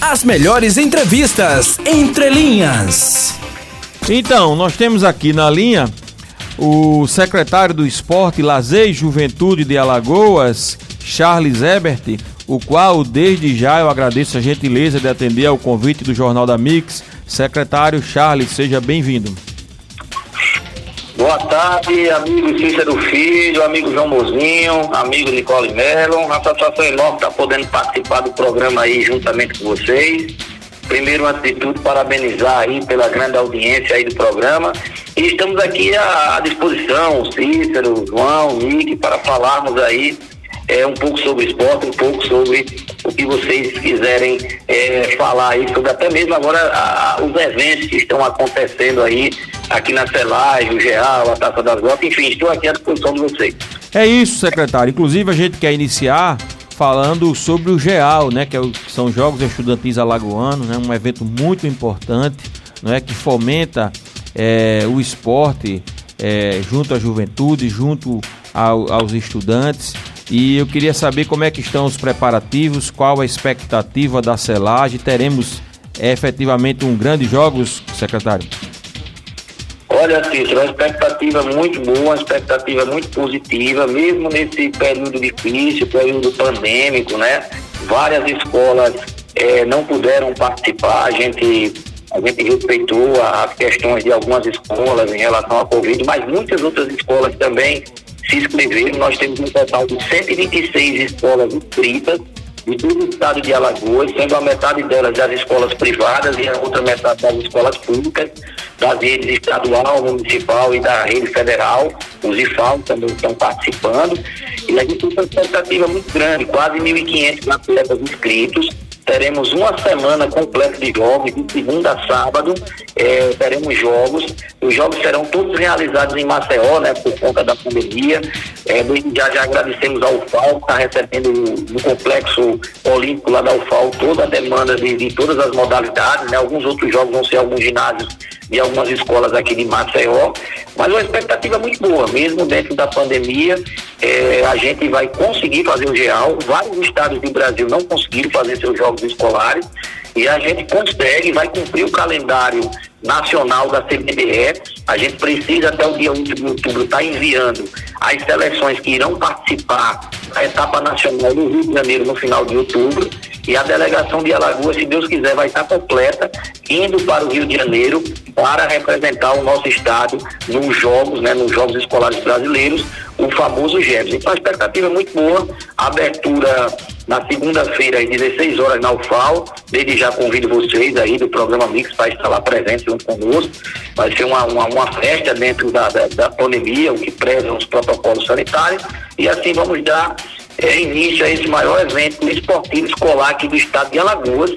As melhores entrevistas entre linhas. Então, nós temos aqui na linha o secretário do Esporte, Lazer e Juventude de Alagoas, Charles Ebert, o qual desde já eu agradeço a gentileza de atender ao convite do Jornal da Mix. Secretário Charles, seja bem-vindo. Boa tarde, amigo Cícero Filho, amigo João Mozinho, amigo Nicole Melo. Uma satisfação enorme estar podendo participar do programa aí juntamente com vocês. Primeiro, antes de tudo, parabenizar aí pela grande audiência aí do programa. E estamos aqui à, disposição, Cícero, João, Nick, para falarmos aí é, um pouco sobre esporte, um pouco sobre o que vocês quiserem é, falar aí, sobre até mesmo agora a, os eventos que estão acontecendo aí aqui na Celagem, o Geal, a Taça das Gotas, enfim, estou aqui à disposição de vocês. É isso, secretário. Inclusive a gente quer iniciar falando sobre o GEAL, né, que, é o, que são Jogos Estudantis Alagoanos, né, um evento muito importante, não é, que fomenta é, o esporte é, junto à juventude, junto ao, aos estudantes. E eu queria saber como é que estão os preparativos, qual a expectativa da selagem. Teremos é, efetivamente um grande jogos, secretário? Olha, Cícero, uma expectativa muito boa, uma expectativa muito positiva, mesmo nesse período difícil, período pandêmico, né? Várias escolas é, não puderam participar, a gente, a gente respeitou as questões de algumas escolas em relação à Covid, mas muitas outras escolas também se inscreveram. Nós temos um total de 126 escolas inscritas de todo o estado de Alagoas, sendo a metade delas das escolas privadas e a outra metade das escolas públicas, das redes estadual, municipal e da rede federal. Os IFAL também estão participando. E a gente tem uma expectativa muito grande, quase 1.500 atletas inscritos teremos uma semana completa de jogos, de segunda a sábado, é, teremos jogos. Os jogos serão todos realizados em Maceió, né, por conta da pandemia. É, já, já agradecemos ao UFAL, que está recebendo no complexo olímpico lá da UFAL toda a demanda de, de todas as modalidades. Né, alguns outros jogos vão ser alguns ginásios de algumas escolas aqui de Maceió, mas uma expectativa muito boa, mesmo dentro da pandemia, é, a gente vai conseguir fazer o GEAL, vários estados do Brasil não conseguiram fazer seus jogos escolares, e a gente consegue, vai cumprir o calendário nacional da CBDE, a gente precisa até o dia 1 de outubro estar tá enviando as seleções que irão participar da etapa nacional do Rio de Janeiro no final de outubro, e a delegação de Alagoas, se Deus quiser, vai estar completa, indo para o Rio de Janeiro para representar o nosso estado nos jogos, né, nos Jogos Escolares Brasileiros, o famoso GEMS. Então a expectativa é muito boa, a abertura na segunda-feira às 16 horas na UFAL. Desde já convido vocês aí do programa Mix para estar lá presente junto conosco. Vai ser uma, uma, uma festa dentro da, da, da pandemia, o que preza os protocolos sanitários. E assim vamos dar é, início a esse maior evento esportivo escolar aqui do estado de Alagoas.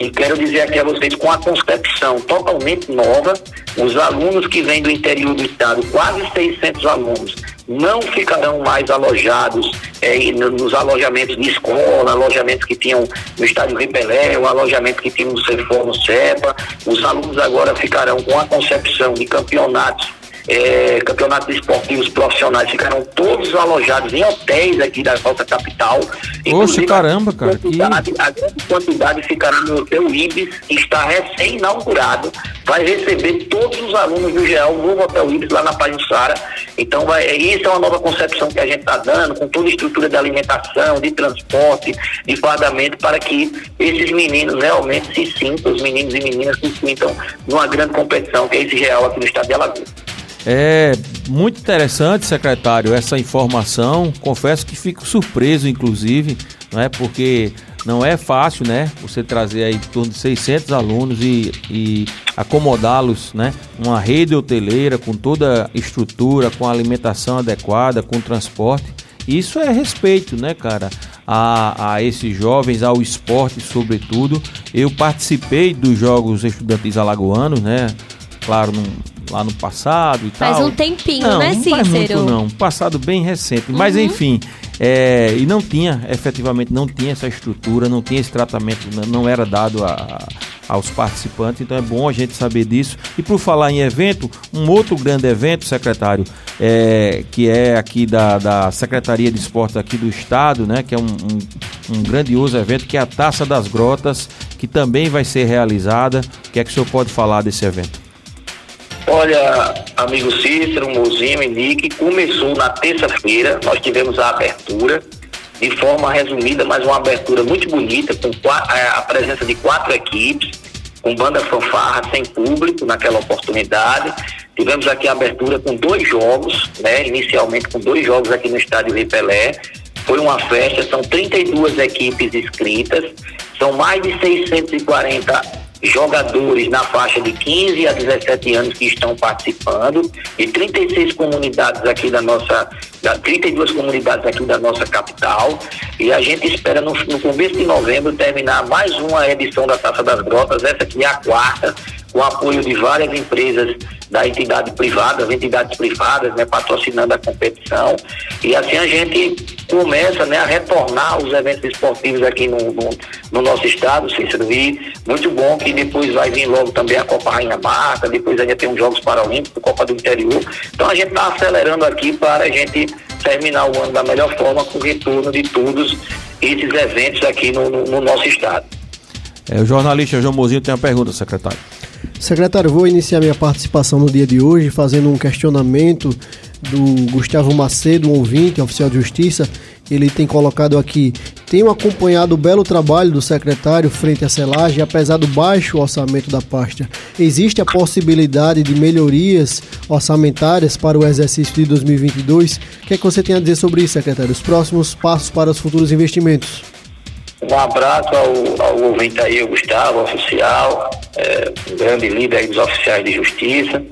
E quero dizer aqui a vocês, com a concepção totalmente nova, os alunos que vêm do interior do estado, quase 600 alunos, não ficarão mais alojados é, nos alojamentos de escola, alojamentos que tinham no estádio Ripelé, o alojamento que tinham no Cefor, no. Os alunos agora ficarão com a concepção de campeonatos é, campeonatos esportivos profissionais ficaram todos alojados em hotéis aqui da nossa capital. Poxa, caramba, cara. Quantidade, que... A grande quantidade ficará no Hotel Ibis, que está recém-inaugurado. Vai receber todos os alunos do GEAL no Hotel Ibis, lá na Pajussara. Então, vai, isso é uma nova concepção que a gente está dando, com toda a estrutura de alimentação, de transporte, de fardamento, para que esses meninos realmente se sintam, os meninos e meninas se sintam numa grande competição, que é esse GEAL aqui no estado de Alagoas. É muito interessante, secretário, essa informação. Confesso que fico surpreso, inclusive, não é? Porque não é fácil, né? Você trazer aí em torno de 600 alunos e, e acomodá-los, né? Uma rede hoteleira com toda a estrutura, com a alimentação adequada, com transporte. Isso é respeito, né, cara? A, a esses jovens, ao esporte, sobretudo. Eu participei dos Jogos Estudantis Alagoanos, né? Claro, num, lá no passado e tal. Faz um tempinho, não, né, não Cícero? Faz muito, não, passado bem recente. Uhum. Mas enfim, é, e não tinha, efetivamente, não tinha essa estrutura, não tinha esse tratamento, não era dado a, aos participantes, então é bom a gente saber disso. E por falar em evento, um outro grande evento, secretário, é, que é aqui da, da Secretaria de Esportes aqui do Estado, né, que é um, um, um grandioso evento, que é a Taça das Grotas, que também vai ser realizada. O que é que o senhor pode falar desse evento? Olha, amigo Cícero, Mozinho e Nick, começou na terça-feira, nós tivemos a abertura, de forma resumida, mas uma abertura muito bonita, com a presença de quatro equipes, com banda fanfarra, sem público naquela oportunidade. Tivemos aqui a abertura com dois jogos, né? Inicialmente com dois jogos aqui no estádio Rei Pelé. Foi uma festa, são 32 equipes inscritas, são mais de 640 jogadores na faixa de 15 a 17 anos que estão participando e 36 comunidades aqui da nossa, 32 comunidades aqui da nossa capital. E a gente espera no, no começo de novembro terminar mais uma edição da Taça das Grotas, essa aqui é a quarta, com apoio de várias empresas da entidade privada, as entidades privadas, né, patrocinando a competição. E assim a gente começa né, a retornar os eventos esportivos aqui no, no, no, nosso estado, Cícero. E muito bom que depois vai vir logo também a Copa Rainha Marta, depois ainda tem os Jogos Paralímpicos, Copa do Interior. Então a gente está acelerando aqui para a gente terminar o ano da melhor forma com o retorno de todos esses eventos aqui no, no nosso estado. É, o jornalista João Mozinho tem uma pergunta, secretário. Secretário, vou iniciar minha participação no dia de hoje fazendo um questionamento do Gustavo Macedo, um ouvinte, oficial de justiça. Ele tem colocado aqui: tenho acompanhado o belo trabalho do secretário frente à selagem, apesar do baixo orçamento da pasta. Existe a possibilidade de melhorias orçamentárias para o exercício de 2022? O que é que você tem a dizer sobre isso, secretário? Os próximos passos para os futuros investimentos? Um abraço ao, ao ouvinte aí, o Gustavo, oficial, é, um grande líder dos oficiais de justiça.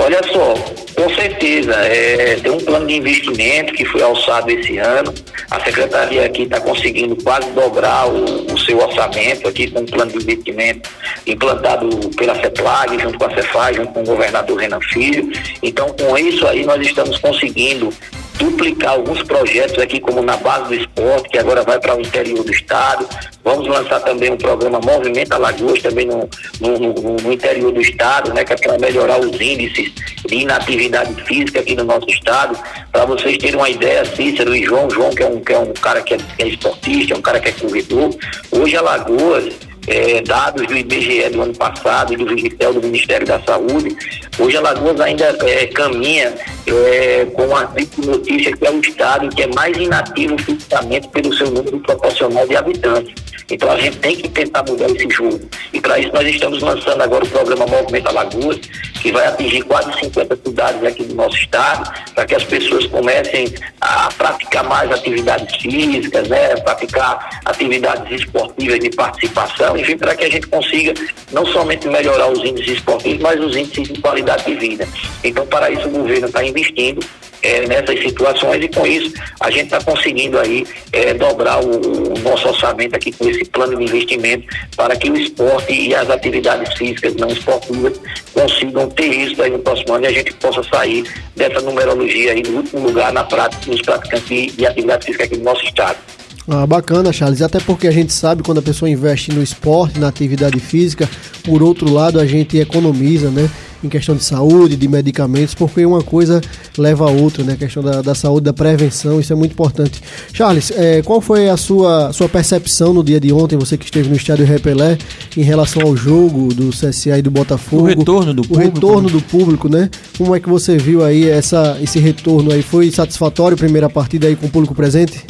Olha só, com certeza, é, tem um plano de investimento que foi alçado esse ano. A secretaria aqui está conseguindo quase dobrar o, o, seu orçamento aqui com um plano de investimento implantado pela CEPLAG, junto com a Cefaz, junto com o governador Renan Filho. Então, com isso aí, nós estamos conseguindo duplicar alguns projetos aqui, como na base do esporte, que agora vai para o interior do estado. Vamos lançar também um programa Movimento Alagoas, também no, no, no, no interior do estado, né, que é para melhorar os índices de inatividade física aqui no nosso estado. Para vocês terem uma ideia, Cícero e João, João que é um, que é um cara que é, que é esportista, é um cara que é corredor. Hoje Alagoas é, dados do IBGE do ano passado e do Vigitel do Ministério da Saúde, hoje Alagoas ainda é, caminha é, com a notícia que é o estado que é mais inativo fisicamente pelo seu número proporcional de habitantes. Então a gente tem que tentar mudar esse jogo. E para isso nós estamos lançando agora o programa Movimento Alagoas, que vai atingir quase 50 cidades aqui do nosso estado, para que as pessoas comecem a praticar mais atividades físicas, né, praticar atividades esportivas de participação, enfim, para que a gente consiga não somente melhorar os índices esportivos, mas os índices de qualidade de vida. Então, para isso, o governo está investindo é, nessas situações e com isso a gente está conseguindo aí é, dobrar o, o, nosso orçamento aqui com esse plano de investimento para que o esporte e as atividades físicas não esportivas consigam ter isso aí no próximo ano e a gente possa sair dessa numerologia aí do último lugar na prática nos praticantes de atividade física aqui do nosso estado. Ah, bacana, Charles. Até porque a gente sabe quando a pessoa investe no esporte, na atividade física, por outro lado a gente economiza, né? em questão de saúde, de medicamentos, porque uma coisa leva a outra, né? A questão da, da saúde, da prevenção, isso é muito importante. Charles, é, qual foi a sua, sua percepção no dia de ontem, você que esteve no estádio Repelé, em relação ao jogo do CSA e do Botafogo? O retorno do o público. O retorno do público, né? Como é que você viu aí essa, esse retorno aí? Foi satisfatório a primeira partida aí com o público presente?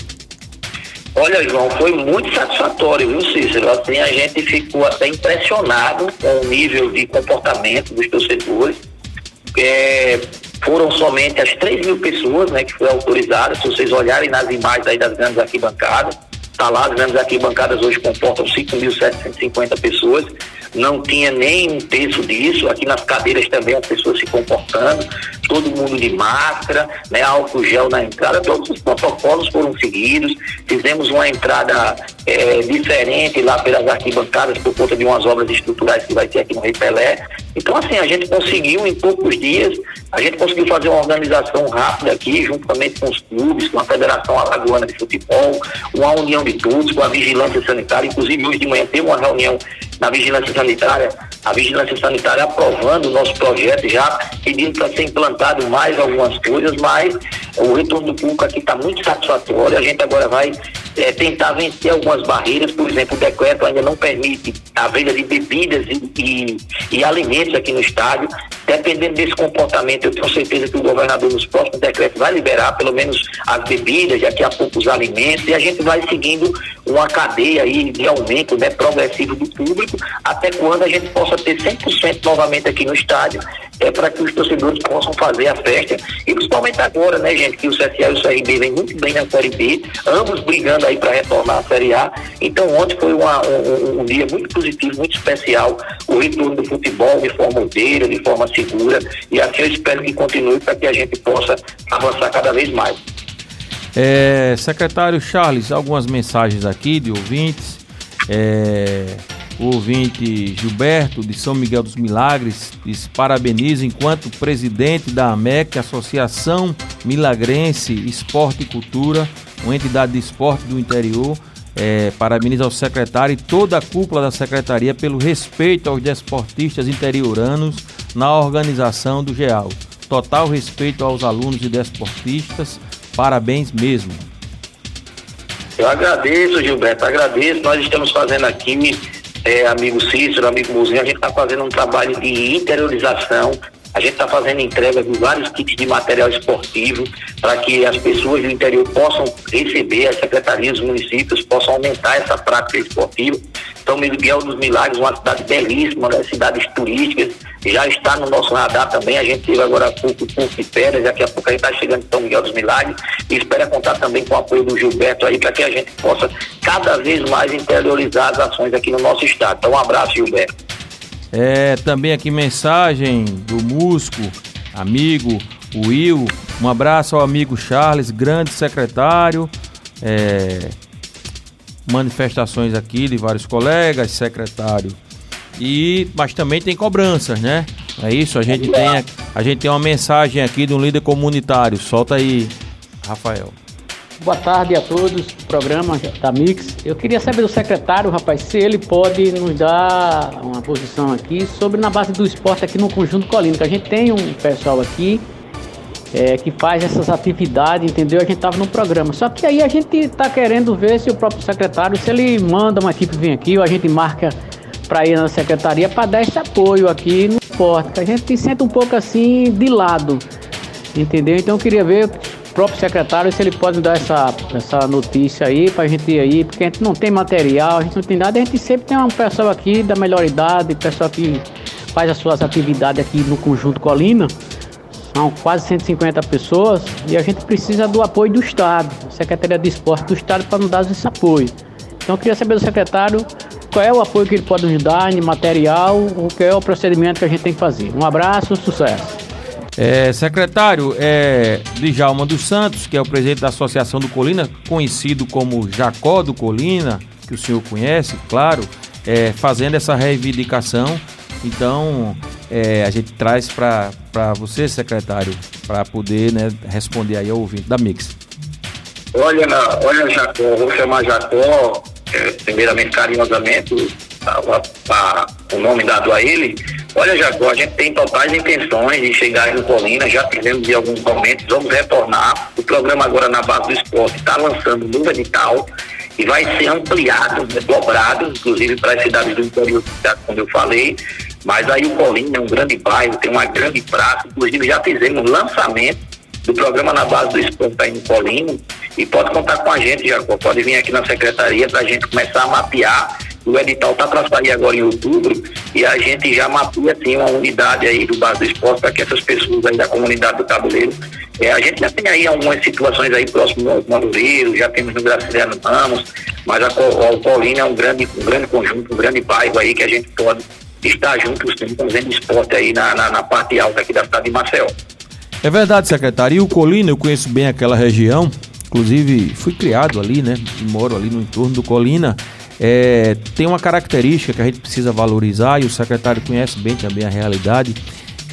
Olha, João, foi muito satisfatório, viu, Cícero? Assim, a gente ficou até impressionado com o nível de comportamento dos torcedores. É, foram somente as 3 mil pessoas né, que foi autorizada. Se vocês olharem nas imagens aí das grandes arquibancadas, tá lá, as grandes arquibancadas hoje comportam 5.750 pessoas não tinha nem um terço disso. Aqui nas cadeiras também as pessoas se comportando, todo mundo de máscara, né, álcool gel na entrada, todos os protocolos foram seguidos. Fizemos uma entrada é, diferente lá pelas arquibancadas por conta de umas obras estruturais que vai ter aqui no Rei Pelé. Então, assim, a gente conseguiu em poucos dias, a gente conseguiu fazer uma organização rápida aqui, juntamente com os clubes, com a Federação Alagoana de Futebol, uma união de todos, com a vigilância sanitária. Inclusive, hoje de manhã teve uma reunião na vigilância sanitária, a vigilância sanitária aprovando o nosso projeto, já pedindo para ser implantado mais algumas coisas, mas o retorno do público aqui está muito satisfatório. A gente agora vai é, tentar vencer algumas barreiras, por exemplo, o decreto ainda não permite a venda de bebidas e, e, e alimentos aqui no estádio. Dependendo desse comportamento, eu tenho certeza que o governador nos próximos decretos vai liberar pelo menos as bebidas, daqui a pouco os alimentos, e a gente vai seguindo uma cadeia aí de aumento né, progressivo do público, até quando a gente possa ter 100% novamente aqui no estádio, é, para que os torcedores possam fazer a festa, e principalmente agora, né, gente, que o CSA e o CRB vêm muito bem na Série B, ambos brigando aí para retornar à Série A. Então ontem foi uma, um, um, dia muito positivo, muito especial, o retorno do futebol de forma ordeira, de forma segura, e assim eu espero que continue para que a gente possa avançar cada vez mais. É, secretário Charles, algumas mensagens aqui de ouvintes. É, o ouvinte Gilberto, de São Miguel dos Milagres, diz: parabeniza enquanto presidente da AMEC, Associação Milagrense Esporte e Cultura, uma entidade de esporte do interior. É, parabeniza ao secretário e toda a cúpula da secretaria pelo respeito aos desportistas interioranos na organização do GEAL. Total respeito aos alunos e desportistas. Parabéns mesmo. Eu agradeço, Gilberto, agradeço. Nós estamos fazendo aqui é, amigo Cícero, amigo Muzinho, a gente está fazendo um trabalho de interiorização, a gente está fazendo entrega de vários kits de material esportivo para que as pessoas do interior possam receber, as secretarias dos municípios possam aumentar essa prática esportiva. São Miguel dos Milagres, uma cidade belíssima, né? cidades turísticas, já está no nosso radar também. A gente teve agora pouco curso de férias, daqui a pouco a gente está chegando em São Miguel dos Milagres e espera contar também com o apoio do Gilberto aí para que a gente possa cada vez mais interiorizar as ações aqui no nosso estado. Então, um abraço, Gilberto. É, também aqui mensagem do Musco, amigo Will. Um abraço ao amigo Charles, grande secretário. É, manifestações aqui de vários colegas, secretário. E, mas também tem cobranças, né? É isso, a gente tem a, gente tem uma mensagem aqui de um líder comunitário. Solta aí, Rafael. Boa tarde a todos, programa da Mix. Eu queria saber do secretário, rapaz, se ele pode nos dar uma posição aqui sobre na base do esporte aqui no Conjunto Colina, que a gente tem um pessoal aqui é, que faz essas atividades, entendeu? A gente estava no programa. Só que aí a gente está querendo ver se o próprio secretário, se ele manda uma equipe vir aqui, ou a gente marca para ir na secretaria para dar esse apoio aqui no esporte, que a gente se sente um pouco assim de lado, entendeu? Então eu queria ver próprio secretário se ele pode dar essa, essa notícia aí para a gente ir aí, porque a gente não tem material, a gente não tem nada, a gente sempre tem um pessoal aqui da melhor idade, pessoal que faz as suas atividades aqui no Conjunto Colina são quase 150 pessoas e a gente precisa do apoio do Estado, Secretaria de Esporte do Estado, para nos dar esse apoio. Então eu queria saber do secretário qual é o apoio que ele pode nos dar em material, o que é o procedimento que a gente tem que fazer. Um abraço, sucesso. É, secretário é, Djalma dos Santos, que é o presidente da Associação do Colina, conhecido como Jacó do Colina, que o senhor conhece, claro, é, fazendo essa reivindicação. Então, é, a gente traz para você, secretário, para poder né, responder aí ao ouvinte da Mix. Olha, olha Jacó, vou chamar Jacó, é, primeiramente carinhosamente, a, a, o nome dado a ele. Olha, Jacó, a gente tem totais intenções de chegar no Colina, já tivemos de alguns momentos, vamos retornar. O programa agora na base do esporte está lançando um novo e vai ser ampliado, né, dobrado, inclusive para as cidades do interior, como eu falei. Mas aí o Colina é um grande bairro, tem uma grande praça, inclusive já fizemos lançamento do programa na base do esporte aí no Colina e pode contar com a gente, Jacó, pode vir aqui na secretaria para a gente começar a mapear. O edital está para sair agora em outubro e a gente já mapeia assim, uma unidade aí do base do esporte para que essas pessoas aí da comunidade do tabuleiro. É, a gente já tem aí algumas situações aí próximo ao Madureiro, já temos no Graciliano Ramos, mas a, o Colina é um grande, um grande conjunto, um grande bairro aí que a gente pode estar juntos fazendo esporte aí na, na, na, parte alta aqui da cidade de Marcel. É verdade, secretário. E o Colina, eu conheço bem aquela região, inclusive fui criado ali, né? Moro ali no entorno do Colina. É, tem uma característica que a gente precisa valorizar e o secretário conhece bem também a realidade,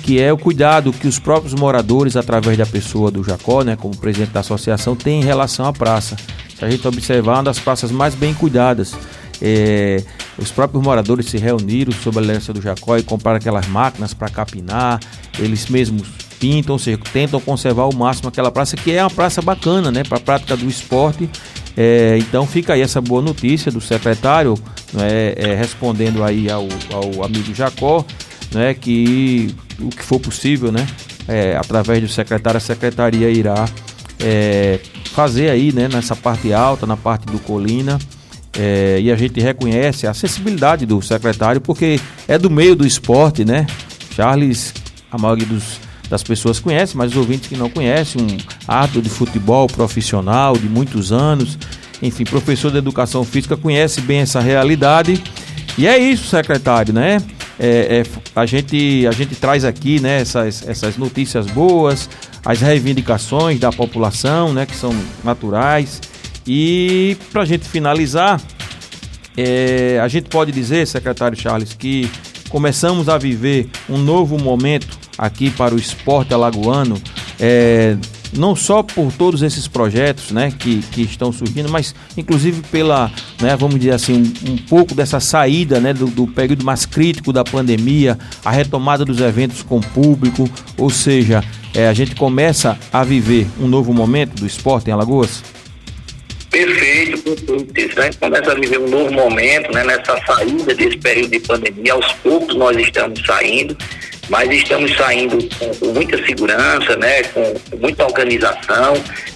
que é o cuidado que os próprios moradores, através da pessoa do Jacó, né, como presidente da associação, têm em relação à praça. Se a gente observar, uma das praças mais bem cuidadas. É, os próprios moradores se reuniram sob a liderança do Jacó e compraram aquelas máquinas para capinar. Eles mesmos pintam, ou seja, tentam conservar ao máximo aquela praça que é uma praça bacana, né, para a prática do esporte. É, então fica aí essa boa notícia do secretário, né, é, respondendo aí ao, ao amigo Jacó, né, que o que for possível, né, é, através do secretário, a secretaria irá é, fazer aí, né, nessa parte alta, na parte do Colina. É, e a gente reconhece a acessibilidade do secretário, porque é do meio do esporte, né? Charles, a maioria dos, das pessoas conhece, mas os ouvintes que não conhecem, um árbitro de futebol profissional de muitos anos, enfim, professor de educação física, conhece bem essa realidade. E é isso, secretário, né? É, é, a, gente, a gente traz aqui né, essas, essas notícias boas, as reivindicações da população, né, que são naturais. E para a gente finalizar, é, a gente pode dizer, secretário Charles, que começamos a viver um novo momento aqui para o esporte alagoano, é, não só por todos esses projetos né, que, que estão surgindo, mas inclusive pela, né, vamos dizer assim, um, um pouco dessa saída né, do, do, período mais crítico da pandemia, a retomada dos eventos com público, ou seja, é, a gente começa a viver um novo momento do esporte em Alagoas? Perfeito, perfeito. A gente começa a viver um novo momento né, nessa saída desse período de pandemia. Aos poucos nós estamos saindo mas estamos saindo com, muita segurança, né, com, muita organização,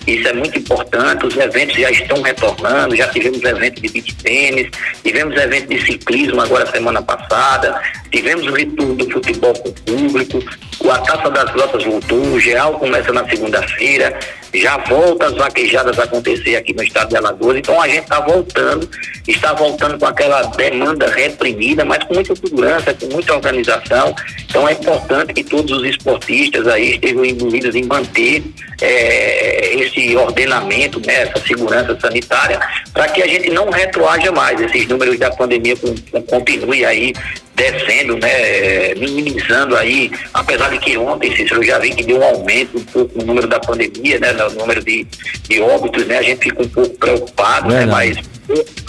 isso é muito importante, os eventos já estão retornando, já tivemos evento de beach tênis, tivemos evento de ciclismo agora semana passada, tivemos o retorno do futebol com o público, a Taça das Grotas voltou, o Geal começa na segunda-feira, já volta as vaquejadas a acontecer aqui no estado de Alagoas, então a gente está voltando, está voltando com aquela demanda reprimida, mas com muita segurança, com muita organização, então é importante que todos os esportistas aí estejam envolvidos em manter é, esse ordenamento, né, essa segurança sanitária, para que a gente não retroaja mais, esses números da pandemia com, com, continue aí descendo, né, minimizando aí, apesar de que ontem, Cícero, eu já vi que deu um aumento um pouco no número da pandemia, né, no número de, de óbitos, né, a gente fica um pouco preocupado, né, mas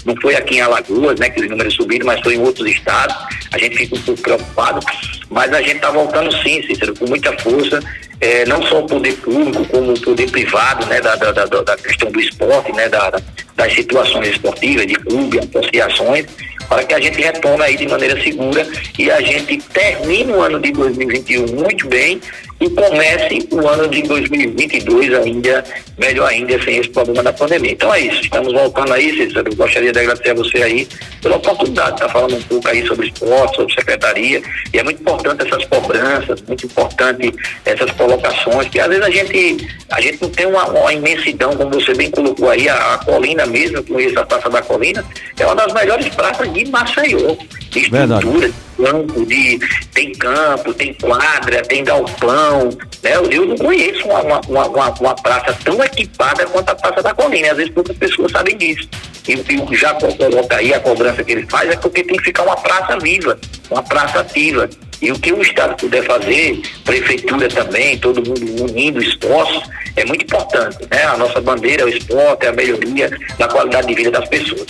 não foi aqui em Alagoas, né, que os números subiram, mas foi em outros estados, a gente fica um pouco preocupado, mas a gente está voltando sim, Cícero, com muita força, é, não só o poder público, como o poder privado, né, da, da, da, da questão do esporte, né, da, das situações esportivas, de clubes, associações, para que a gente retome aí de maneira segura e a gente termine o ano de 2021 muito bem e comece o ano de 2022 ainda, melhor ainda, sem esse problema da pandemia. Então é isso, estamos voltando aí, Cícero, eu gostaria de agradecer a você aí pela oportunidade de estar falando um pouco aí sobre esporte, sobre secretaria, e é muito importante essas cobranças, muito importante essas colocações, que às vezes a gente, a gente não tem uma, uma imensidão, como você bem colocou aí, a, a Colina mesmo, com essa Praça da Colina, é uma das melhores praças de Maceió, de estrutura, campo, de, tem campo, tem quadra, tem galpão. Né? Eu não conheço uma, uma, uma, uma praça tão equipada quanto a Praça da Colina. Às vezes poucas pessoas sabem disso. E o que já coloca aí, a cobrança que ele faz, é porque tem que ficar uma praça viva, uma praça ativa. E o que o Estado puder fazer, prefeitura também, todo mundo unindo esforços, é muito importante. Né? A nossa bandeira é o esporte, é a melhoria da qualidade de vida das pessoas.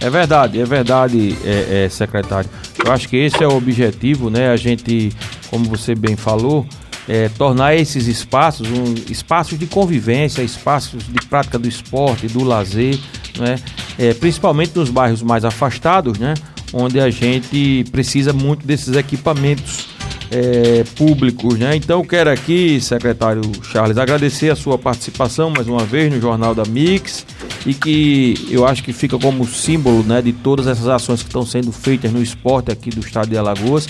É verdade, é verdade, é, é, secretário. Eu acho que esse é o objetivo, né? A gente, como você bem falou, é, tornar esses espaços um, espaços de convivência, espaços de prática do esporte, do lazer, né? É, principalmente nos bairros mais afastados, né? Onde a gente precisa muito desses equipamentos é, públicos, né? Então quero aqui, secretário Charles, agradecer a sua participação mais uma vez no Jornal da Mix e que eu acho que fica como símbolo né, de todas essas ações que estão sendo feitas no esporte aqui do estado de Alagoas.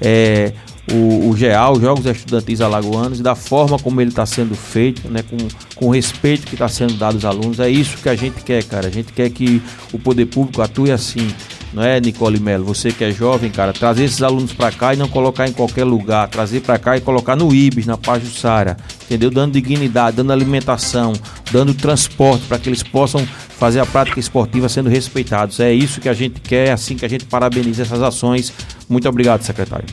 É, o, o GEAL, os Jogos Estudantis Alagoanos, e da forma como ele está sendo feito, né, com, com o respeito que está sendo dado aos alunos. É isso que a gente quer, cara. A gente quer que o poder público atue assim, não é, Nicole Melo? Você que é jovem, cara, trazer esses alunos para cá e não colocar em qualquer lugar, trazer para cá e colocar no IBS, na Pajussara, entendeu? Dando dignidade, dando alimentação, dando transporte para que eles possam fazer a prática esportiva sendo respeitados. É isso que a gente quer, é assim que a gente parabeniza essas ações. Muito obrigado, secretário.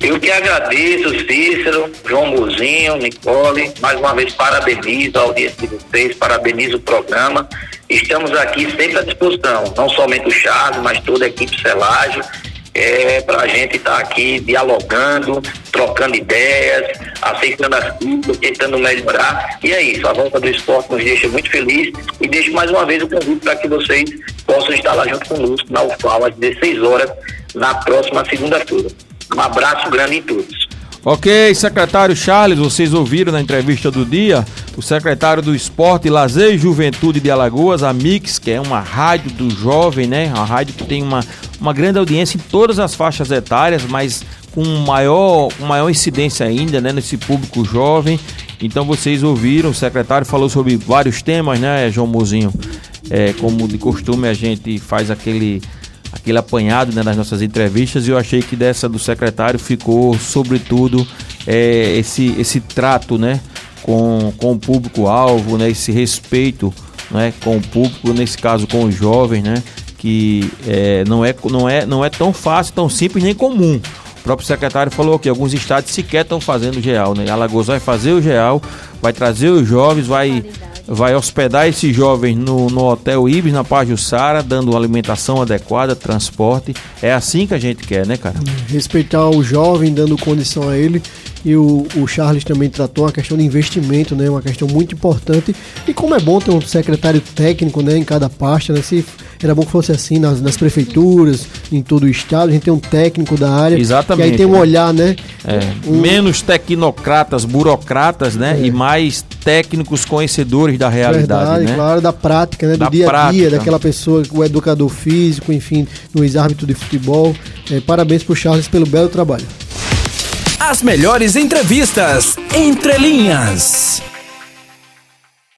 Eu que agradeço, Cícero, João Mozinho, Nicole, mais uma vez parabenizo a audiência de vocês, parabenizo o programa estamos aqui sempre à disposição, não somente o Charles, mas toda a equipe Celagem, é, para a gente estar tá aqui dialogando, trocando ideias, aceitando as críticas, tentando melhorar. E é isso, a volta do esporte nos deixa muito feliz e deixo mais uma vez o convite para que vocês possam estar lá junto conosco na UFAL às 16 horas na próxima segunda-feira. Um abraço grande em todos. Ok, secretário Charles, vocês ouviram na entrevista do dia o secretário do Esporte, Lazer e Juventude de Alagoas, a Mix, que é uma rádio do jovem, né? Uma rádio que tem uma, uma grande audiência em todas as faixas etárias, mas com maior, maior incidência ainda, né? Nesse público jovem. Então vocês ouviram, o secretário falou sobre vários temas, né, João Mozinho? É, como de costume a gente faz aquele aquele apanhado né, nas nossas entrevistas e eu achei que dessa do secretário ficou sobretudo é, esse, esse trato né, com, com o público-alvo, né, esse respeito né, com o público, nesse caso com os jovens, né, que é, não, é, não, é, não é tão fácil, tão simples nem comum. O próprio secretário falou que alguns estados sequer estão fazendo o GEAL. Né? Alagoas vai fazer o GEAL, vai trazer os jovens, vai vai hospedar esses jovens no, no Hotel Ibis, na Pajussara, dando alimentação adequada, transporte. É assim que a gente quer, né, cara? Respeitar o jovem, dando condição a ele. E o, o Charles também tratou a questão de investimento, né? Uma questão muito importante. E como é bom ter um secretário técnico, né, em cada pasta, né? Se era bom que fosse assim nas, nas prefeituras, em todo o estado, a gente tem um técnico da área. Exatamente. Que aí tem um olhar, né? É, um... Menos tecnocratas, burocratas, né? É. E mais técnicos conhecedores da realidade, Verdade, né? claro, da prática, né? Do da dia a prática. dia, daquela pessoa, o educador físico, enfim, no ex-árbitro de futebol. É, parabéns pro Charles pelo belo trabalho. As melhores entrevistas entre linhas.